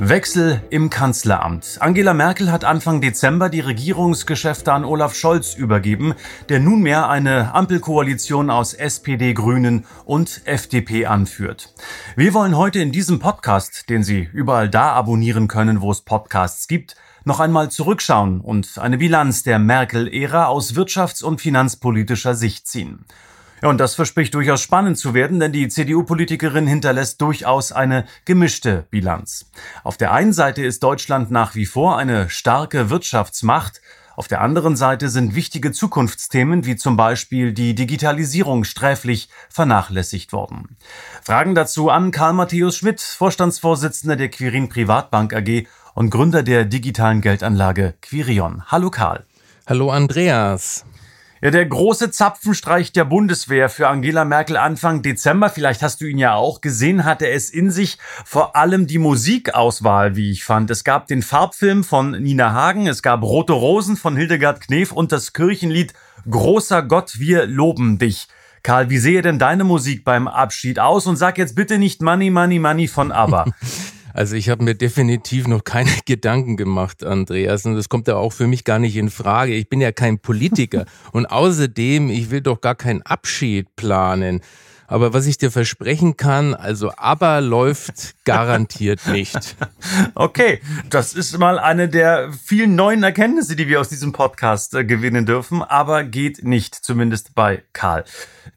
Wechsel im Kanzleramt. Angela Merkel hat Anfang Dezember die Regierungsgeschäfte an Olaf Scholz übergeben, der nunmehr eine Ampelkoalition aus SPD, Grünen und FDP anführt. Wir wollen heute in diesem Podcast, den Sie überall da abonnieren können, wo es Podcasts gibt, noch einmal zurückschauen und eine Bilanz der Merkel-Ära aus wirtschafts- und finanzpolitischer Sicht ziehen. Ja, und das verspricht durchaus spannend zu werden, denn die CDU-Politikerin hinterlässt durchaus eine gemischte Bilanz. Auf der einen Seite ist Deutschland nach wie vor eine starke Wirtschaftsmacht, auf der anderen Seite sind wichtige Zukunftsthemen wie zum Beispiel die Digitalisierung sträflich vernachlässigt worden. Fragen dazu an Karl Matthäus Schmidt, Vorstandsvorsitzender der Quirin Privatbank AG und Gründer der digitalen Geldanlage Quirion. Hallo Karl. Hallo Andreas. Ja, der große Zapfenstreich der Bundeswehr für Angela Merkel Anfang Dezember, vielleicht hast du ihn ja auch gesehen, hatte es in sich vor allem die Musikauswahl, wie ich fand. Es gab den Farbfilm von Nina Hagen, es gab Rote Rosen von Hildegard Knef und das Kirchenlied Großer Gott, wir loben dich. Karl, wie sehe denn deine Musik beim Abschied aus? Und sag jetzt bitte nicht Money, Money, Money von ABBA. Also ich habe mir definitiv noch keine Gedanken gemacht, Andreas. Und das kommt ja auch für mich gar nicht in Frage. Ich bin ja kein Politiker. Und außerdem, ich will doch gar keinen Abschied planen. Aber was ich dir versprechen kann, also aber läuft garantiert nicht. Okay, das ist mal eine der vielen neuen Erkenntnisse, die wir aus diesem Podcast äh, gewinnen dürfen, aber geht nicht, zumindest bei Karl.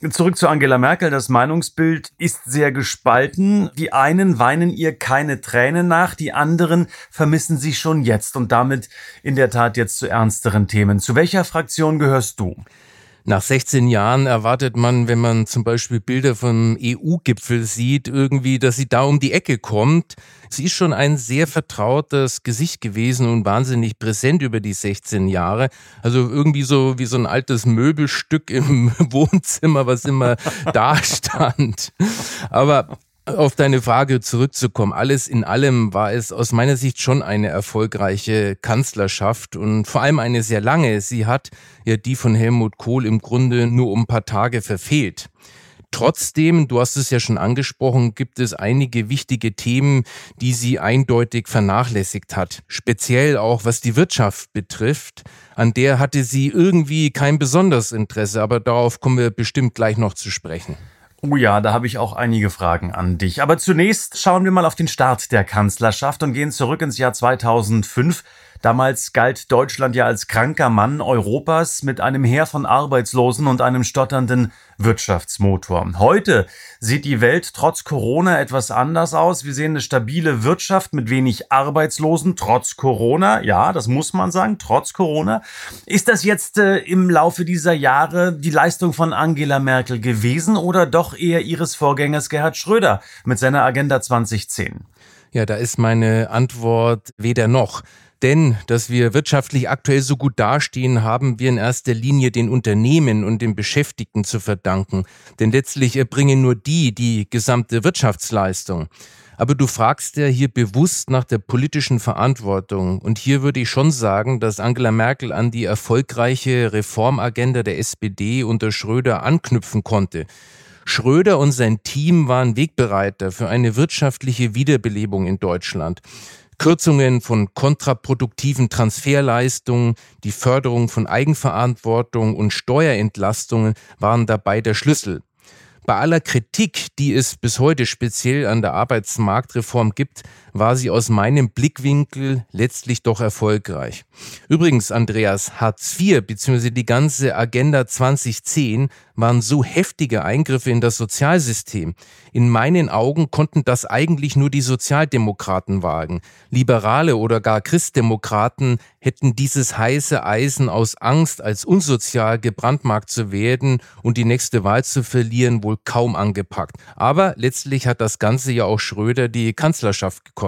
Zurück zu Angela Merkel. Das Meinungsbild ist sehr gespalten. Die einen weinen ihr keine Tränen nach, die anderen vermissen sie schon jetzt und damit in der Tat jetzt zu ernsteren Themen. Zu welcher Fraktion gehörst du? Nach 16 Jahren erwartet man, wenn man zum Beispiel Bilder vom EU-Gipfel sieht, irgendwie, dass sie da um die Ecke kommt. Sie ist schon ein sehr vertrautes Gesicht gewesen und wahnsinnig präsent über die 16 Jahre. Also irgendwie so wie so ein altes Möbelstück im Wohnzimmer, was immer da stand. Aber auf deine Frage zurückzukommen. Alles in allem war es aus meiner Sicht schon eine erfolgreiche Kanzlerschaft und vor allem eine sehr lange. Sie hat ja die von Helmut Kohl im Grunde nur um ein paar Tage verfehlt. Trotzdem, du hast es ja schon angesprochen, gibt es einige wichtige Themen, die sie eindeutig vernachlässigt hat. Speziell auch was die Wirtschaft betrifft. An der hatte sie irgendwie kein besonderes Interesse, aber darauf kommen wir bestimmt gleich noch zu sprechen. Oh ja, da habe ich auch einige Fragen an dich. Aber zunächst schauen wir mal auf den Start der Kanzlerschaft und gehen zurück ins Jahr 2005. Damals galt Deutschland ja als kranker Mann Europas mit einem Heer von Arbeitslosen und einem stotternden Wirtschaftsmotor. Heute sieht die Welt trotz Corona etwas anders aus. Wir sehen eine stabile Wirtschaft mit wenig Arbeitslosen trotz Corona. Ja, das muss man sagen, trotz Corona. Ist das jetzt äh, im Laufe dieser Jahre die Leistung von Angela Merkel gewesen oder doch eher ihres Vorgängers Gerhard Schröder mit seiner Agenda 2010? Ja, da ist meine Antwort weder noch. Denn, dass wir wirtschaftlich aktuell so gut dastehen, haben wir in erster Linie den Unternehmen und den Beschäftigten zu verdanken. Denn letztlich erbringen nur die die gesamte Wirtschaftsleistung. Aber du fragst ja hier bewusst nach der politischen Verantwortung. Und hier würde ich schon sagen, dass Angela Merkel an die erfolgreiche Reformagenda der SPD unter Schröder anknüpfen konnte. Schröder und sein Team waren Wegbereiter für eine wirtschaftliche Wiederbelebung in Deutschland. Kürzungen von kontraproduktiven Transferleistungen, die Förderung von Eigenverantwortung und Steuerentlastungen waren dabei der Schlüssel. Bei aller Kritik, die es bis heute speziell an der Arbeitsmarktreform gibt, war sie aus meinem Blickwinkel letztlich doch erfolgreich. Übrigens, Andreas, Hartz IV bzw. die ganze Agenda 2010 waren so heftige Eingriffe in das Sozialsystem. In meinen Augen konnten das eigentlich nur die Sozialdemokraten wagen. Liberale oder gar Christdemokraten hätten dieses heiße Eisen aus Angst, als unsozial gebrandmarkt zu werden und die nächste Wahl zu verlieren, wohl kaum angepackt. Aber letztlich hat das Ganze ja auch Schröder die Kanzlerschaft gekostet.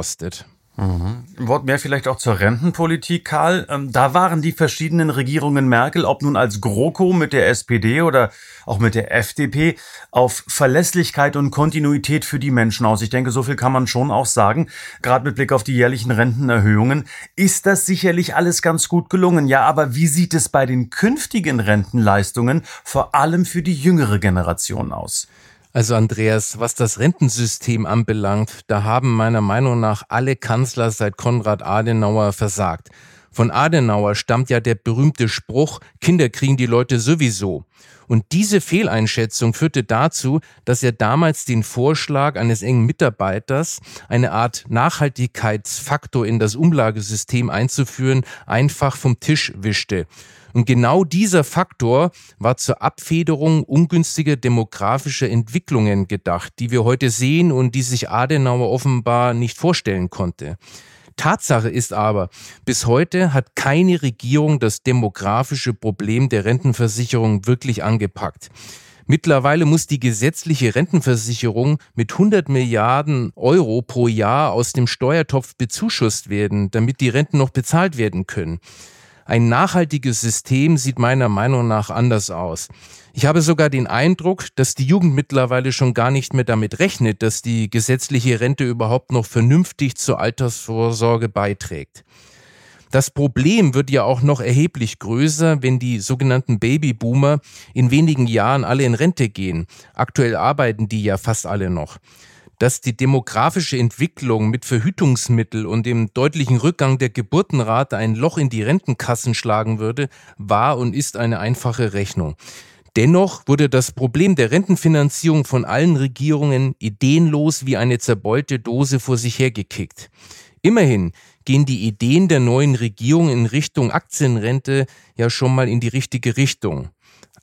Mhm. Ein Wort mehr vielleicht auch zur Rentenpolitik, Karl. Ähm, da waren die verschiedenen Regierungen Merkel, ob nun als GroKo mit der SPD oder auch mit der FDP, auf Verlässlichkeit und Kontinuität für die Menschen aus. Ich denke, so viel kann man schon auch sagen. Gerade mit Blick auf die jährlichen Rentenerhöhungen ist das sicherlich alles ganz gut gelungen. Ja, aber wie sieht es bei den künftigen Rentenleistungen vor allem für die jüngere Generation aus? Also Andreas, was das Rentensystem anbelangt, da haben meiner Meinung nach alle Kanzler seit Konrad Adenauer versagt. Von Adenauer stammt ja der berühmte Spruch, Kinder kriegen die Leute sowieso. Und diese Fehleinschätzung führte dazu, dass er damals den Vorschlag eines engen Mitarbeiters, eine Art Nachhaltigkeitsfaktor in das Umlagesystem einzuführen, einfach vom Tisch wischte. Und genau dieser Faktor war zur Abfederung ungünstiger demografischer Entwicklungen gedacht, die wir heute sehen und die sich Adenauer offenbar nicht vorstellen konnte. Tatsache ist aber, bis heute hat keine Regierung das demografische Problem der Rentenversicherung wirklich angepackt. Mittlerweile muss die gesetzliche Rentenversicherung mit 100 Milliarden Euro pro Jahr aus dem Steuertopf bezuschusst werden, damit die Renten noch bezahlt werden können. Ein nachhaltiges System sieht meiner Meinung nach anders aus. Ich habe sogar den Eindruck, dass die Jugend mittlerweile schon gar nicht mehr damit rechnet, dass die gesetzliche Rente überhaupt noch vernünftig zur Altersvorsorge beiträgt. Das Problem wird ja auch noch erheblich größer, wenn die sogenannten Babyboomer in wenigen Jahren alle in Rente gehen. Aktuell arbeiten die ja fast alle noch dass die demografische Entwicklung mit Verhütungsmittel und dem deutlichen Rückgang der Geburtenrate ein Loch in die Rentenkassen schlagen würde, war und ist eine einfache Rechnung. Dennoch wurde das Problem der Rentenfinanzierung von allen Regierungen ideenlos wie eine zerbeulte Dose vor sich hergekickt. Immerhin gehen die Ideen der neuen Regierung in Richtung Aktienrente ja schon mal in die richtige Richtung.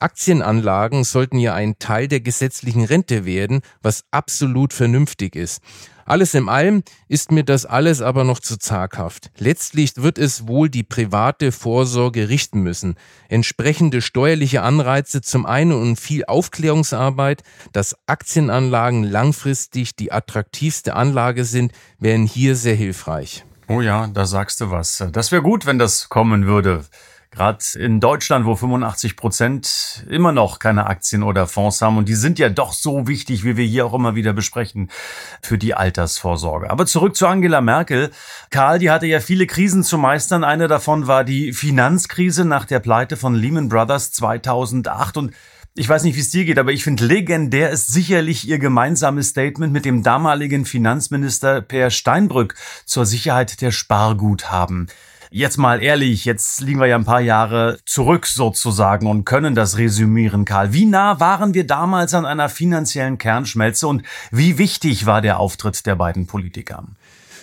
Aktienanlagen sollten ja ein Teil der gesetzlichen Rente werden, was absolut vernünftig ist. Alles in allem ist mir das alles aber noch zu zaghaft. Letztlich wird es wohl die private Vorsorge richten müssen. Entsprechende steuerliche Anreize zum einen und viel Aufklärungsarbeit, dass Aktienanlagen langfristig die attraktivste Anlage sind, wären hier sehr hilfreich. Oh ja, da sagst du was. Das wäre gut, wenn das kommen würde. Gerade in Deutschland, wo 85 Prozent immer noch keine Aktien oder Fonds haben und die sind ja doch so wichtig, wie wir hier auch immer wieder besprechen, für die Altersvorsorge. Aber zurück zu Angela Merkel. Karl, die hatte ja viele Krisen zu meistern. Eine davon war die Finanzkrise nach der Pleite von Lehman Brothers 2008 und ich weiß nicht, wie es dir geht, aber ich finde legendär ist sicherlich ihr gemeinsames Statement mit dem damaligen Finanzminister Per Steinbrück zur Sicherheit der Sparguthaben. Jetzt mal ehrlich, jetzt liegen wir ja ein paar Jahre zurück sozusagen und können das resümieren, Karl. Wie nah waren wir damals an einer finanziellen Kernschmelze und wie wichtig war der Auftritt der beiden Politiker?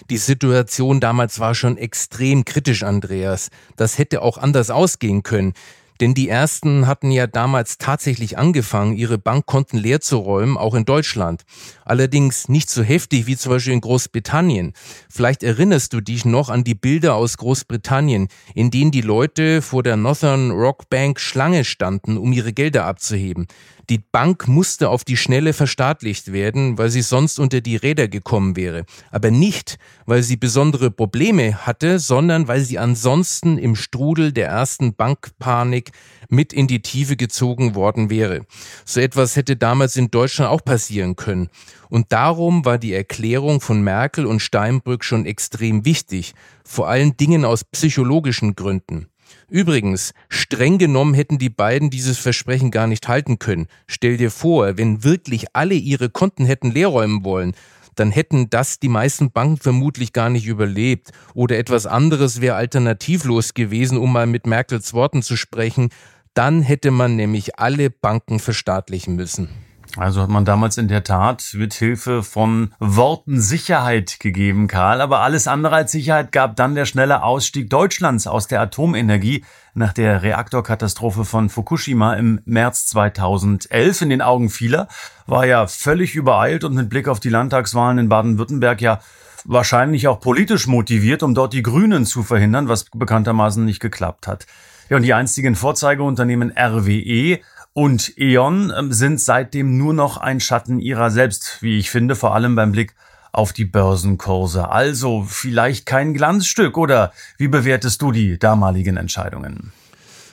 Die Situation damals war schon extrem kritisch, Andreas. Das hätte auch anders ausgehen können. Denn die ersten hatten ja damals tatsächlich angefangen, ihre Bankkonten leer zu räumen, auch in Deutschland. Allerdings nicht so heftig wie zum Beispiel in Großbritannien. Vielleicht erinnerst du dich noch an die Bilder aus Großbritannien, in denen die Leute vor der Northern Rock Bank Schlange standen, um ihre Gelder abzuheben. Die Bank musste auf die Schnelle verstaatlicht werden, weil sie sonst unter die Räder gekommen wäre. Aber nicht, weil sie besondere Probleme hatte, sondern weil sie ansonsten im Strudel der ersten Bankpanik mit in die Tiefe gezogen worden wäre. So etwas hätte damals in Deutschland auch passieren können. Und darum war die Erklärung von Merkel und Steinbrück schon extrem wichtig, vor allen Dingen aus psychologischen Gründen. Übrigens, streng genommen hätten die beiden dieses Versprechen gar nicht halten können. Stell dir vor, wenn wirklich alle ihre Konten hätten leerräumen wollen, dann hätten das die meisten Banken vermutlich gar nicht überlebt. Oder etwas anderes wäre alternativlos gewesen, um mal mit Merkels Worten zu sprechen. Dann hätte man nämlich alle Banken verstaatlichen müssen. Also hat man damals in der Tat mit Hilfe von Worten Sicherheit gegeben, Karl. Aber alles andere als Sicherheit gab dann der schnelle Ausstieg Deutschlands aus der Atomenergie nach der Reaktorkatastrophe von Fukushima im März 2011. In den Augen vieler war ja völlig übereilt und mit Blick auf die Landtagswahlen in Baden-Württemberg ja wahrscheinlich auch politisch motiviert, um dort die Grünen zu verhindern, was bekanntermaßen nicht geklappt hat. Ja, und die einzigen Vorzeigeunternehmen RWE und E.ON ähm, sind seitdem nur noch ein Schatten ihrer selbst, wie ich finde, vor allem beim Blick auf die Börsenkurse. Also vielleicht kein Glanzstück, oder wie bewertest du die damaligen Entscheidungen?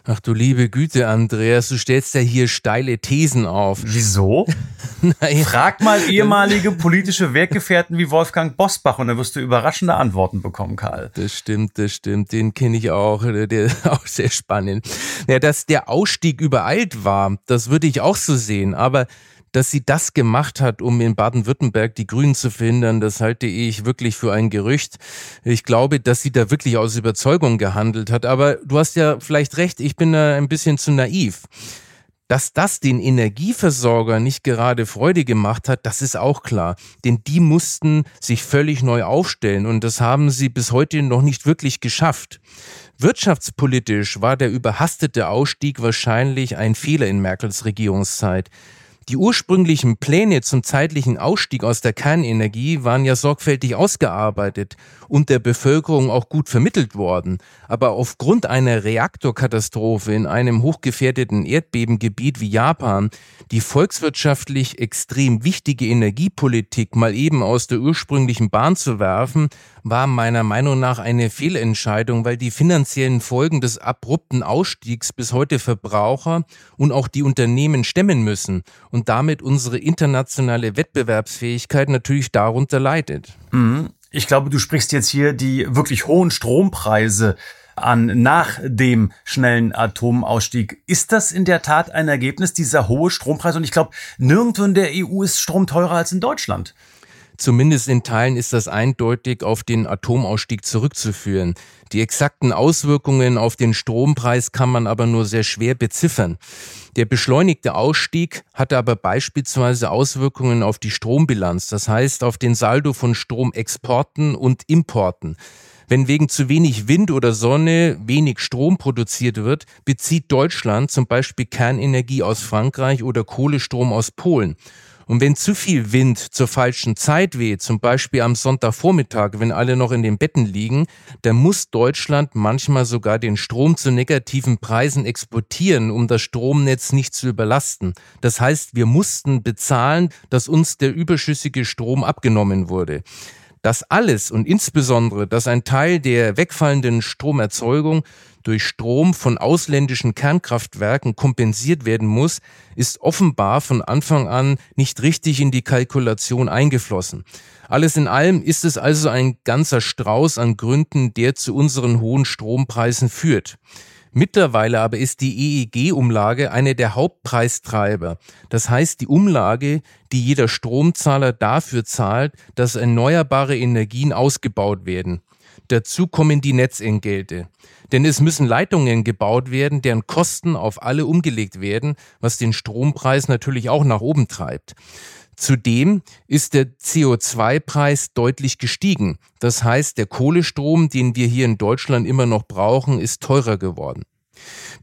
Ach du liebe Güte, Andreas, du stellst ja hier steile Thesen auf. Wieso? naja. Frag mal ehemalige politische Weggefährten wie Wolfgang Bosbach und dann wirst du überraschende Antworten bekommen, Karl. Das stimmt, das stimmt. Den kenne ich auch. Der ist auch sehr spannend. Ja, dass der Ausstieg übereilt war, das würde ich auch so sehen. Aber dass sie das gemacht hat, um in Baden-Württemberg die Grünen zu verhindern, das halte ich wirklich für ein Gerücht. Ich glaube, dass sie da wirklich aus Überzeugung gehandelt hat. Aber du hast ja vielleicht recht, ich bin da ein bisschen zu naiv. Dass das den Energieversorger nicht gerade Freude gemacht hat, das ist auch klar. Denn die mussten sich völlig neu aufstellen und das haben sie bis heute noch nicht wirklich geschafft. Wirtschaftspolitisch war der überhastete Ausstieg wahrscheinlich ein Fehler in Merkels Regierungszeit. Die ursprünglichen Pläne zum zeitlichen Ausstieg aus der Kernenergie waren ja sorgfältig ausgearbeitet und der Bevölkerung auch gut vermittelt worden. Aber aufgrund einer Reaktorkatastrophe in einem hochgefährdeten Erdbebengebiet wie Japan, die volkswirtschaftlich extrem wichtige Energiepolitik mal eben aus der ursprünglichen Bahn zu werfen, war meiner Meinung nach eine Fehlentscheidung, weil die finanziellen Folgen des abrupten Ausstiegs bis heute Verbraucher und auch die Unternehmen stemmen müssen und damit unsere internationale Wettbewerbsfähigkeit natürlich darunter leidet. Mhm. Ich glaube, du sprichst jetzt hier die wirklich hohen Strompreise an nach dem schnellen Atomausstieg. Ist das in der Tat ein Ergebnis dieser hohe Strompreise? Und ich glaube, nirgendwo in der EU ist Strom teurer als in Deutschland. Zumindest in Teilen ist das eindeutig auf den Atomausstieg zurückzuführen. Die exakten Auswirkungen auf den Strompreis kann man aber nur sehr schwer beziffern. Der beschleunigte Ausstieg hatte aber beispielsweise Auswirkungen auf die Strombilanz, das heißt auf den Saldo von Stromexporten und Importen. Wenn wegen zu wenig Wind oder Sonne wenig Strom produziert wird, bezieht Deutschland zum Beispiel Kernenergie aus Frankreich oder Kohlestrom aus Polen. Und wenn zu viel Wind zur falschen Zeit weht, zum Beispiel am Sonntagvormittag, wenn alle noch in den Betten liegen, dann muss Deutschland manchmal sogar den Strom zu negativen Preisen exportieren, um das Stromnetz nicht zu überlasten. Das heißt, wir mussten bezahlen, dass uns der überschüssige Strom abgenommen wurde. Das alles und insbesondere, dass ein Teil der wegfallenden Stromerzeugung durch Strom von ausländischen Kernkraftwerken kompensiert werden muss, ist offenbar von Anfang an nicht richtig in die Kalkulation eingeflossen. Alles in allem ist es also ein ganzer Strauß an Gründen, der zu unseren hohen Strompreisen führt. Mittlerweile aber ist die EEG-Umlage eine der Hauptpreistreiber. Das heißt, die Umlage, die jeder Stromzahler dafür zahlt, dass erneuerbare Energien ausgebaut werden. Dazu kommen die Netzentgelte. Denn es müssen Leitungen gebaut werden, deren Kosten auf alle umgelegt werden, was den Strompreis natürlich auch nach oben treibt. Zudem ist der CO2-Preis deutlich gestiegen. Das heißt, der Kohlestrom, den wir hier in Deutschland immer noch brauchen, ist teurer geworden.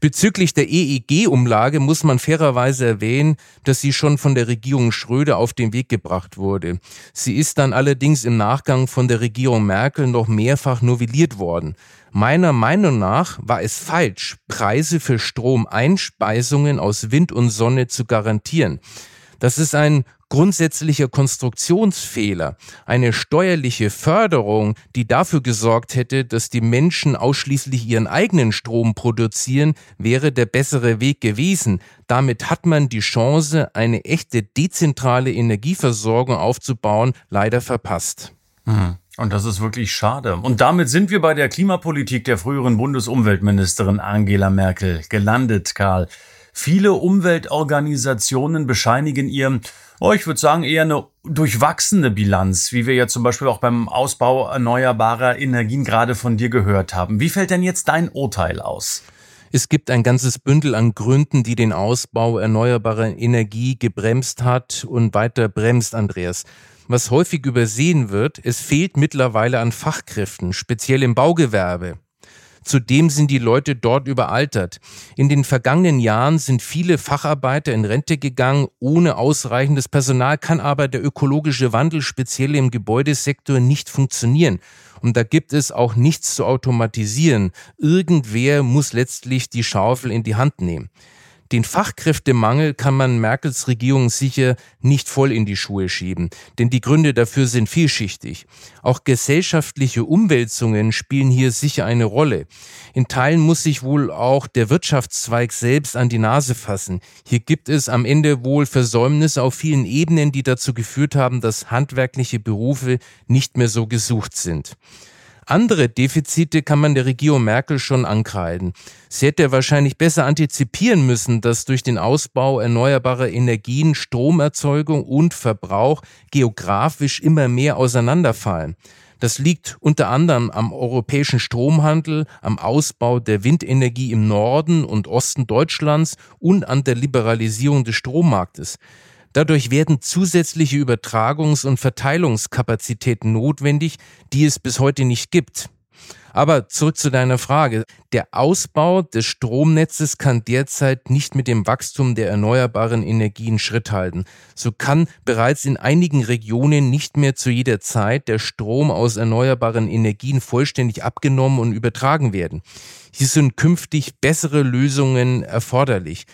Bezüglich der EEG-Umlage muss man fairerweise erwähnen, dass sie schon von der Regierung Schröder auf den Weg gebracht wurde. Sie ist dann allerdings im Nachgang von der Regierung Merkel noch mehrfach novelliert worden. Meiner Meinung nach war es falsch, Preise für Stromeinspeisungen aus Wind und Sonne zu garantieren. Das ist ein grundsätzlicher Konstruktionsfehler, eine steuerliche Förderung, die dafür gesorgt hätte, dass die Menschen ausschließlich ihren eigenen Strom produzieren, wäre der bessere Weg gewesen. Damit hat man die Chance, eine echte dezentrale Energieversorgung aufzubauen, leider verpasst. Mhm. Und das ist wirklich schade. Und damit sind wir bei der Klimapolitik der früheren Bundesumweltministerin Angela Merkel gelandet, Karl. Viele Umweltorganisationen bescheinigen ihr, oh, ich würde sagen, eher eine durchwachsene Bilanz, wie wir ja zum Beispiel auch beim Ausbau erneuerbarer Energien gerade von dir gehört haben. Wie fällt denn jetzt dein Urteil aus? Es gibt ein ganzes Bündel an Gründen, die den Ausbau erneuerbarer Energie gebremst hat und weiter bremst, Andreas. Was häufig übersehen wird, es fehlt mittlerweile an Fachkräften, speziell im Baugewerbe. Zudem sind die Leute dort überaltert. In den vergangenen Jahren sind viele Facharbeiter in Rente gegangen. Ohne ausreichendes Personal kann aber der ökologische Wandel speziell im Gebäudesektor nicht funktionieren. Und da gibt es auch nichts zu automatisieren. Irgendwer muss letztlich die Schaufel in die Hand nehmen. Den Fachkräftemangel kann man Merkels Regierung sicher nicht voll in die Schuhe schieben, denn die Gründe dafür sind vielschichtig. Auch gesellschaftliche Umwälzungen spielen hier sicher eine Rolle. In Teilen muss sich wohl auch der Wirtschaftszweig selbst an die Nase fassen. Hier gibt es am Ende wohl Versäumnisse auf vielen Ebenen, die dazu geführt haben, dass handwerkliche Berufe nicht mehr so gesucht sind. Andere Defizite kann man der Regierung Merkel schon ankreiden. Sie hätte wahrscheinlich besser antizipieren müssen, dass durch den Ausbau erneuerbarer Energien Stromerzeugung und Verbrauch geografisch immer mehr auseinanderfallen. Das liegt unter anderem am europäischen Stromhandel, am Ausbau der Windenergie im Norden und Osten Deutschlands und an der Liberalisierung des Strommarktes. Dadurch werden zusätzliche Übertragungs- und Verteilungskapazitäten notwendig, die es bis heute nicht gibt. Aber zurück zu deiner Frage. Der Ausbau des Stromnetzes kann derzeit nicht mit dem Wachstum der erneuerbaren Energien Schritt halten. So kann bereits in einigen Regionen nicht mehr zu jeder Zeit der Strom aus erneuerbaren Energien vollständig abgenommen und übertragen werden. Hier sind künftig bessere Lösungen erforderlich.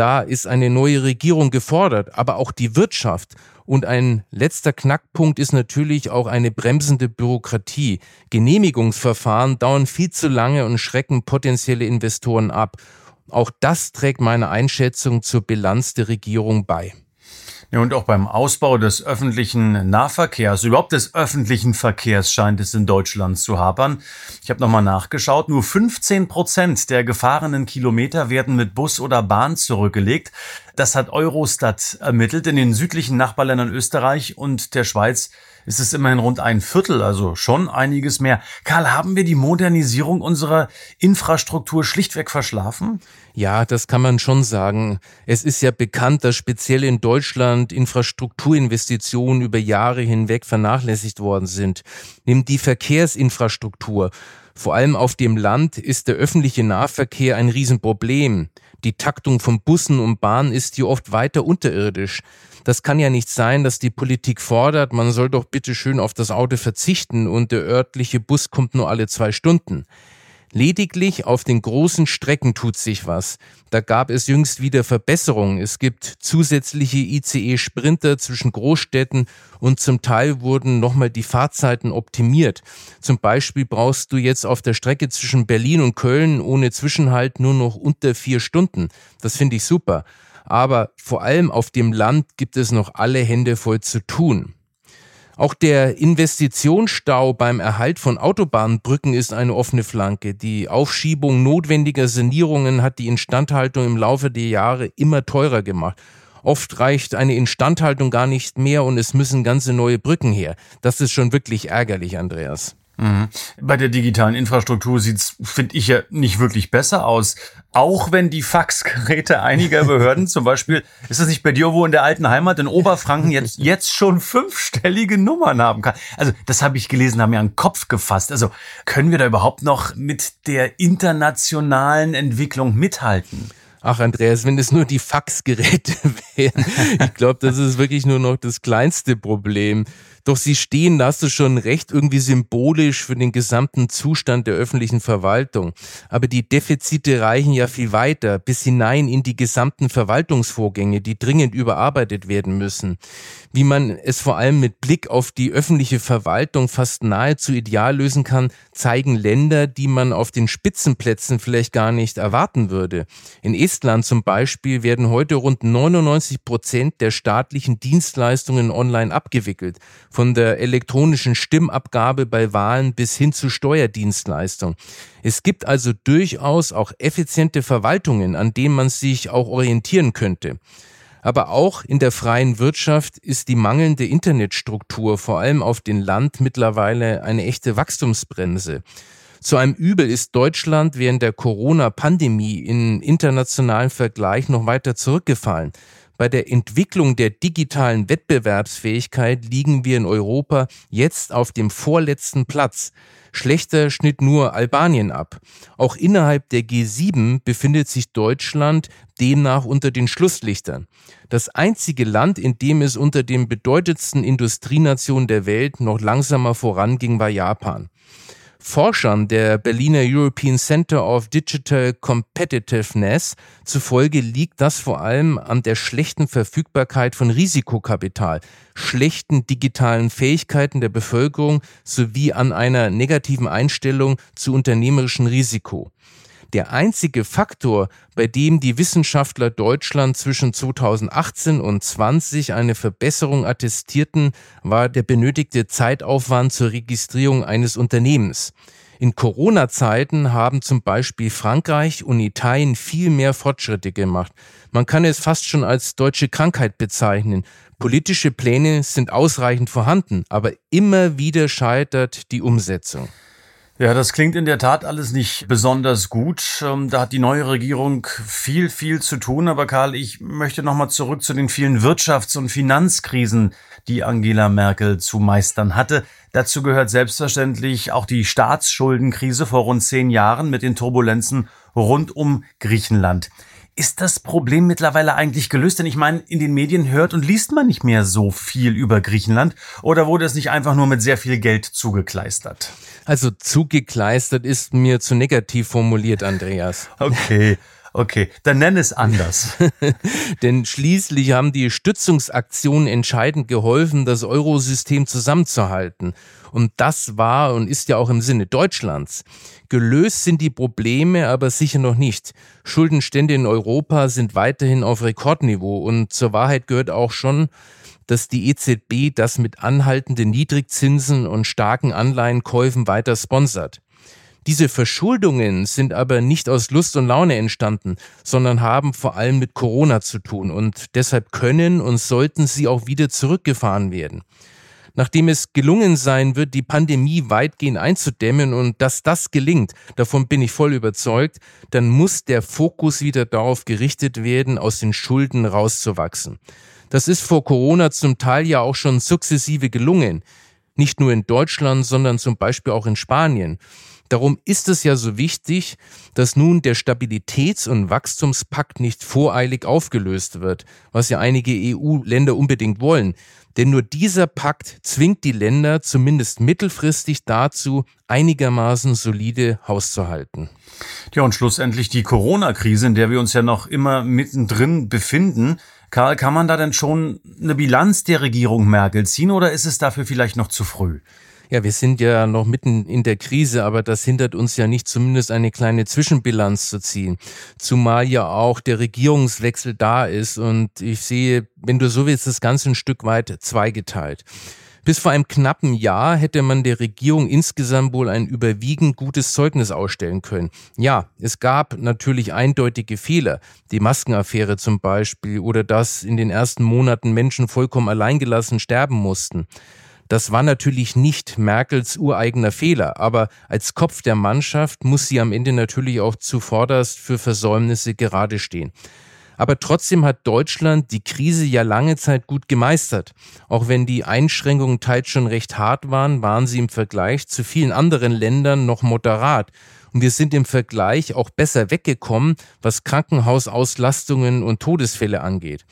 Da ist eine neue Regierung gefordert, aber auch die Wirtschaft. Und ein letzter Knackpunkt ist natürlich auch eine bremsende Bürokratie. Genehmigungsverfahren dauern viel zu lange und schrecken potenzielle Investoren ab. Auch das trägt meine Einschätzung zur Bilanz der Regierung bei. Ja, und auch beim Ausbau des öffentlichen Nahverkehrs, überhaupt des öffentlichen Verkehrs scheint es in Deutschland zu hapern. Ich habe nochmal nachgeschaut, nur 15 Prozent der gefahrenen Kilometer werden mit Bus oder Bahn zurückgelegt. Das hat Eurostat ermittelt. In den südlichen Nachbarländern Österreich und der Schweiz ist es immerhin rund ein Viertel, also schon einiges mehr. Karl, haben wir die Modernisierung unserer Infrastruktur schlichtweg verschlafen? Ja, das kann man schon sagen. Es ist ja bekannt, dass speziell in Deutschland Infrastrukturinvestitionen über Jahre hinweg vernachlässigt worden sind. Nimm die Verkehrsinfrastruktur. Vor allem auf dem Land ist der öffentliche Nahverkehr ein Riesenproblem. Die Taktung von Bussen und Bahnen ist hier oft weiter unterirdisch. Das kann ja nicht sein, dass die Politik fordert, man soll doch bitte schön auf das Auto verzichten und der örtliche Bus kommt nur alle zwei Stunden. Lediglich auf den großen Strecken tut sich was. Da gab es jüngst wieder Verbesserungen. Es gibt zusätzliche ICE-Sprinter zwischen Großstädten und zum Teil wurden nochmal die Fahrzeiten optimiert. Zum Beispiel brauchst du jetzt auf der Strecke zwischen Berlin und Köln ohne Zwischenhalt nur noch unter vier Stunden. Das finde ich super. Aber vor allem auf dem Land gibt es noch alle Hände voll zu tun. Auch der Investitionsstau beim Erhalt von Autobahnbrücken ist eine offene Flanke. Die Aufschiebung notwendiger Sanierungen hat die Instandhaltung im Laufe der Jahre immer teurer gemacht. Oft reicht eine Instandhaltung gar nicht mehr und es müssen ganze neue Brücken her. Das ist schon wirklich ärgerlich, Andreas. Mhm. Bei der digitalen Infrastruktur sieht's, finde ich ja, nicht wirklich besser aus. Auch wenn die Faxgeräte einiger Behörden, zum Beispiel, ist das nicht bei dir wo in der alten Heimat in Oberfranken jetzt, jetzt schon fünfstellige Nummern haben kann? Also, das habe ich gelesen, haben mir den Kopf gefasst. Also, können wir da überhaupt noch mit der internationalen Entwicklung mithalten? Ach, Andreas, wenn es nur die Faxgeräte wären. Ich glaube, das ist wirklich nur noch das kleinste Problem. Doch sie stehen, da hast du schon recht, irgendwie symbolisch für den gesamten Zustand der öffentlichen Verwaltung. Aber die Defizite reichen ja viel weiter, bis hinein in die gesamten Verwaltungsvorgänge, die dringend überarbeitet werden müssen. Wie man es vor allem mit Blick auf die öffentliche Verwaltung fast nahezu ideal lösen kann, zeigen Länder, die man auf den Spitzenplätzen vielleicht gar nicht erwarten würde. In Estland zum Beispiel werden heute rund 99 Prozent der staatlichen Dienstleistungen online abgewickelt von der elektronischen Stimmabgabe bei Wahlen bis hin zu Steuerdienstleistung. Es gibt also durchaus auch effiziente Verwaltungen, an denen man sich auch orientieren könnte. Aber auch in der freien Wirtschaft ist die mangelnde Internetstruktur vor allem auf dem Land mittlerweile eine echte Wachstumsbremse. Zu einem Übel ist Deutschland während der Corona-Pandemie im internationalen Vergleich noch weiter zurückgefallen. Bei der Entwicklung der digitalen Wettbewerbsfähigkeit liegen wir in Europa jetzt auf dem vorletzten Platz. Schlechter schnitt nur Albanien ab. Auch innerhalb der G7 befindet sich Deutschland demnach unter den Schlusslichtern. Das einzige Land, in dem es unter den bedeutendsten Industrienationen der Welt noch langsamer voranging, war Japan. Forschern der Berliner European Center of Digital Competitiveness zufolge liegt das vor allem an der schlechten Verfügbarkeit von Risikokapital, schlechten digitalen Fähigkeiten der Bevölkerung sowie an einer negativen Einstellung zu unternehmerischem Risiko. Der einzige Faktor, bei dem die Wissenschaftler Deutschland zwischen 2018 und 20 eine Verbesserung attestierten, war der benötigte Zeitaufwand zur Registrierung eines Unternehmens. In Corona-Zeiten haben zum Beispiel Frankreich und Italien viel mehr Fortschritte gemacht. Man kann es fast schon als deutsche Krankheit bezeichnen. Politische Pläne sind ausreichend vorhanden, aber immer wieder scheitert die Umsetzung. Ja, das klingt in der Tat alles nicht besonders gut. Ähm, da hat die neue Regierung viel, viel zu tun. Aber Karl, ich möchte nochmal zurück zu den vielen Wirtschafts- und Finanzkrisen, die Angela Merkel zu meistern hatte. Dazu gehört selbstverständlich auch die Staatsschuldenkrise vor rund zehn Jahren mit den Turbulenzen rund um Griechenland. Ist das Problem mittlerweile eigentlich gelöst? Denn ich meine, in den Medien hört und liest man nicht mehr so viel über Griechenland. Oder wurde es nicht einfach nur mit sehr viel Geld zugekleistert? Also zugekleistert ist mir zu negativ formuliert, Andreas. Okay. Okay, dann nenn es anders. Denn schließlich haben die Stützungsaktionen entscheidend geholfen, das Eurosystem zusammenzuhalten. Und das war und ist ja auch im Sinne Deutschlands. Gelöst sind die Probleme aber sicher noch nicht. Schuldenstände in Europa sind weiterhin auf Rekordniveau und zur Wahrheit gehört auch schon, dass die EZB das mit anhaltenden Niedrigzinsen und starken Anleihenkäufen weiter sponsert. Diese Verschuldungen sind aber nicht aus Lust und Laune entstanden, sondern haben vor allem mit Corona zu tun und deshalb können und sollten sie auch wieder zurückgefahren werden. Nachdem es gelungen sein wird, die Pandemie weitgehend einzudämmen und dass das gelingt, davon bin ich voll überzeugt, dann muss der Fokus wieder darauf gerichtet werden, aus den Schulden rauszuwachsen. Das ist vor Corona zum Teil ja auch schon sukzessive gelungen. Nicht nur in Deutschland, sondern zum Beispiel auch in Spanien. Darum ist es ja so wichtig, dass nun der Stabilitäts- und Wachstumspakt nicht voreilig aufgelöst wird, was ja einige EU-Länder unbedingt wollen. Denn nur dieser Pakt zwingt die Länder zumindest mittelfristig dazu, einigermaßen solide hauszuhalten. Ja, und schlussendlich die Corona-Krise, in der wir uns ja noch immer mittendrin befinden. Karl, kann man da denn schon eine Bilanz der Regierung Merkel ziehen oder ist es dafür vielleicht noch zu früh? Ja, wir sind ja noch mitten in der Krise, aber das hindert uns ja nicht, zumindest eine kleine Zwischenbilanz zu ziehen. Zumal ja auch der Regierungswechsel da ist und ich sehe, wenn du so willst, das Ganze ein Stück weit zweigeteilt. Bis vor einem knappen Jahr hätte man der Regierung insgesamt wohl ein überwiegend gutes Zeugnis ausstellen können. Ja, es gab natürlich eindeutige Fehler, die Maskenaffäre zum Beispiel oder dass in den ersten Monaten Menschen vollkommen alleingelassen sterben mussten. Das war natürlich nicht Merkels ureigener Fehler, aber als Kopf der Mannschaft muss sie am Ende natürlich auch zuvorderst für Versäumnisse gerade stehen. Aber trotzdem hat Deutschland die Krise ja lange Zeit gut gemeistert. Auch wenn die Einschränkungen teils schon recht hart waren, waren sie im Vergleich zu vielen anderen Ländern noch moderat. Und wir sind im Vergleich auch besser weggekommen, was Krankenhausauslastungen und Todesfälle angeht.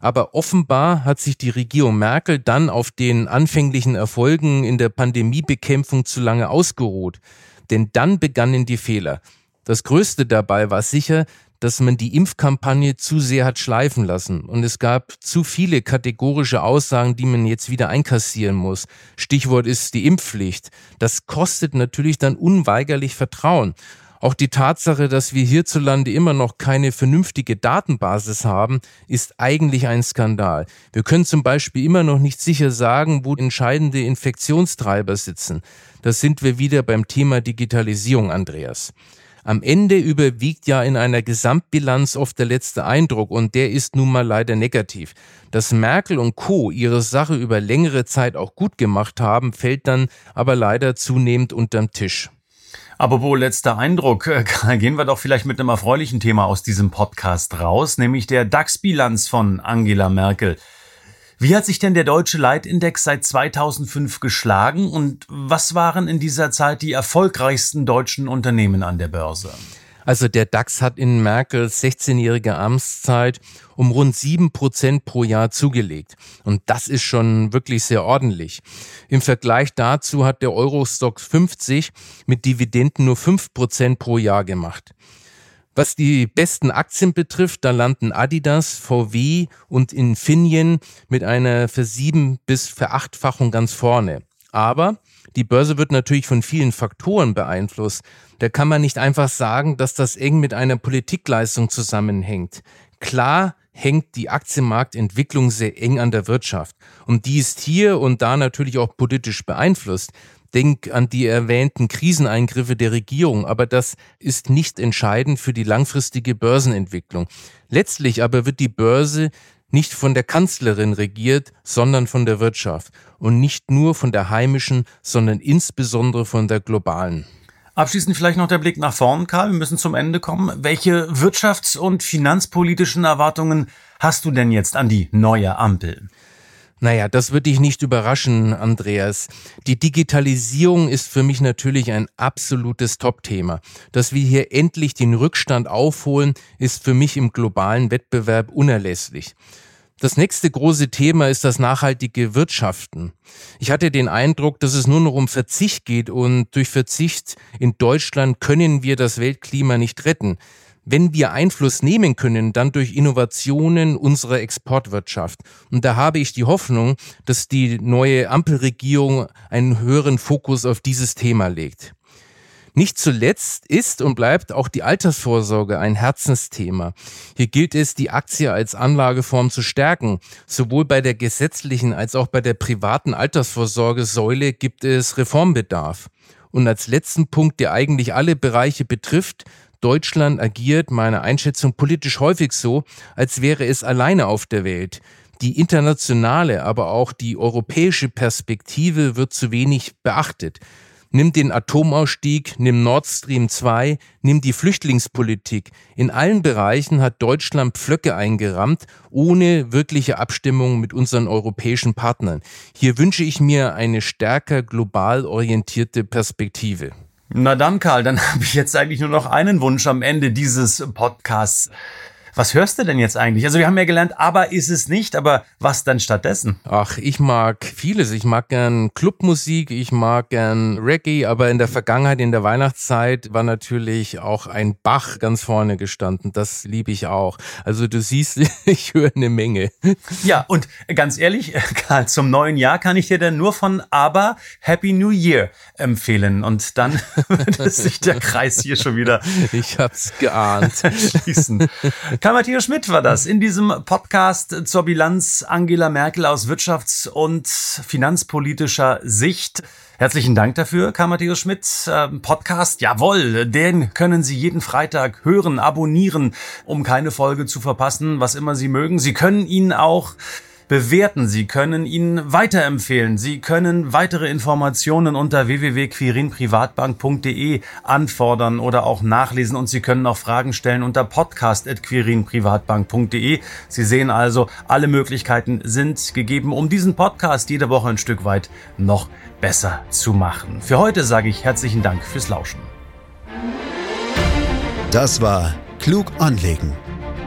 Aber offenbar hat sich die Regierung Merkel dann auf den anfänglichen Erfolgen in der Pandemiebekämpfung zu lange ausgeruht. Denn dann begannen die Fehler. Das Größte dabei war sicher, dass man die Impfkampagne zu sehr hat schleifen lassen und es gab zu viele kategorische Aussagen, die man jetzt wieder einkassieren muss. Stichwort ist die Impfpflicht. Das kostet natürlich dann unweigerlich Vertrauen. Auch die Tatsache, dass wir hierzulande immer noch keine vernünftige Datenbasis haben, ist eigentlich ein Skandal. Wir können zum Beispiel immer noch nicht sicher sagen, wo entscheidende Infektionstreiber sitzen. Da sind wir wieder beim Thema Digitalisierung, Andreas. Am Ende überwiegt ja in einer Gesamtbilanz oft der letzte Eindruck und der ist nun mal leider negativ. Dass Merkel und Co. ihre Sache über längere Zeit auch gut gemacht haben, fällt dann aber leider zunehmend unterm Tisch. Aber wo letzter Eindruck, gehen wir doch vielleicht mit einem erfreulichen Thema aus diesem Podcast raus, nämlich der DAX-Bilanz von Angela Merkel. Wie hat sich denn der deutsche Leitindex seit 2005 geschlagen und was waren in dieser Zeit die erfolgreichsten deutschen Unternehmen an der Börse? Also der DAX hat in Merkels 16-jähriger Amtszeit um rund sieben Prozent pro Jahr zugelegt. Und das ist schon wirklich sehr ordentlich. Im Vergleich dazu hat der Eurostox 50 mit Dividenden nur fünf Prozent pro Jahr gemacht. Was die besten Aktien betrifft, da landen Adidas, VW und Infineon mit einer Versieben- bis Verachtfachung ganz vorne. Aber die Börse wird natürlich von vielen Faktoren beeinflusst. Da kann man nicht einfach sagen, dass das eng mit einer Politikleistung zusammenhängt. Klar hängt die Aktienmarktentwicklung sehr eng an der Wirtschaft. Und die ist hier und da natürlich auch politisch beeinflusst. Denk an die erwähnten Kriseneingriffe der Regierung, aber das ist nicht entscheidend für die langfristige Börsenentwicklung. Letztlich aber wird die Börse nicht von der Kanzlerin regiert, sondern von der Wirtschaft und nicht nur von der heimischen, sondern insbesondere von der globalen. Abschließend vielleicht noch der Blick nach vorn, Karl. Wir müssen zum Ende kommen. Welche wirtschafts- und finanzpolitischen Erwartungen hast du denn jetzt an die neue Ampel? Naja, das wird dich nicht überraschen, Andreas. Die Digitalisierung ist für mich natürlich ein absolutes Top-Thema. Dass wir hier endlich den Rückstand aufholen, ist für mich im globalen Wettbewerb unerlässlich. Das nächste große Thema ist das nachhaltige Wirtschaften. Ich hatte den Eindruck, dass es nur noch um Verzicht geht und durch Verzicht in Deutschland können wir das Weltklima nicht retten. Wenn wir Einfluss nehmen können, dann durch Innovationen unserer Exportwirtschaft. Und da habe ich die Hoffnung, dass die neue Ampelregierung einen höheren Fokus auf dieses Thema legt. Nicht zuletzt ist und bleibt auch die Altersvorsorge ein Herzensthema. Hier gilt es, die Aktie als Anlageform zu stärken. Sowohl bei der gesetzlichen als auch bei der privaten Altersvorsorgesäule gibt es Reformbedarf. Und als letzten Punkt, der eigentlich alle Bereiche betrifft, Deutschland agiert meiner Einschätzung politisch häufig so, als wäre es alleine auf der Welt. Die internationale, aber auch die europäische Perspektive wird zu wenig beachtet. Nimm den Atomausstieg, nimm Nord Stream 2, nimm die Flüchtlingspolitik. In allen Bereichen hat Deutschland Pflöcke eingerammt, ohne wirkliche Abstimmung mit unseren europäischen Partnern. Hier wünsche ich mir eine stärker global orientierte Perspektive. Na dann, Karl, dann habe ich jetzt eigentlich nur noch einen Wunsch am Ende dieses Podcasts. Was hörst du denn jetzt eigentlich? Also wir haben ja gelernt, aber ist es nicht, aber was dann stattdessen? Ach, ich mag vieles. Ich mag gern Clubmusik, ich mag gern Reggae, aber in der Vergangenheit, in der Weihnachtszeit war natürlich auch ein Bach ganz vorne gestanden. Das liebe ich auch. Also du siehst, ich höre eine Menge. Ja, und ganz ehrlich, Karl, zum neuen Jahr kann ich dir dann nur von aber Happy New Year empfehlen. Und dann wird sich der Kreis hier schon wieder. Ich hab's geahnt. schließen. Karl-Matthias Schmidt war das in diesem Podcast zur Bilanz Angela Merkel aus wirtschafts- und finanzpolitischer Sicht. Herzlichen Dank dafür, Karl-Matthias Schmidt. Ähm, Podcast, jawohl, den können Sie jeden Freitag hören, abonnieren, um keine Folge zu verpassen, was immer Sie mögen. Sie können ihn auch bewerten. Sie können ihn weiterempfehlen. Sie können weitere Informationen unter www.quirinprivatbank.de anfordern oder auch nachlesen und Sie können auch Fragen stellen unter podcast.quirinprivatbank.de. Sie sehen also, alle Möglichkeiten sind gegeben, um diesen Podcast jede Woche ein Stück weit noch besser zu machen. Für heute sage ich herzlichen Dank fürs Lauschen. Das war Klug anlegen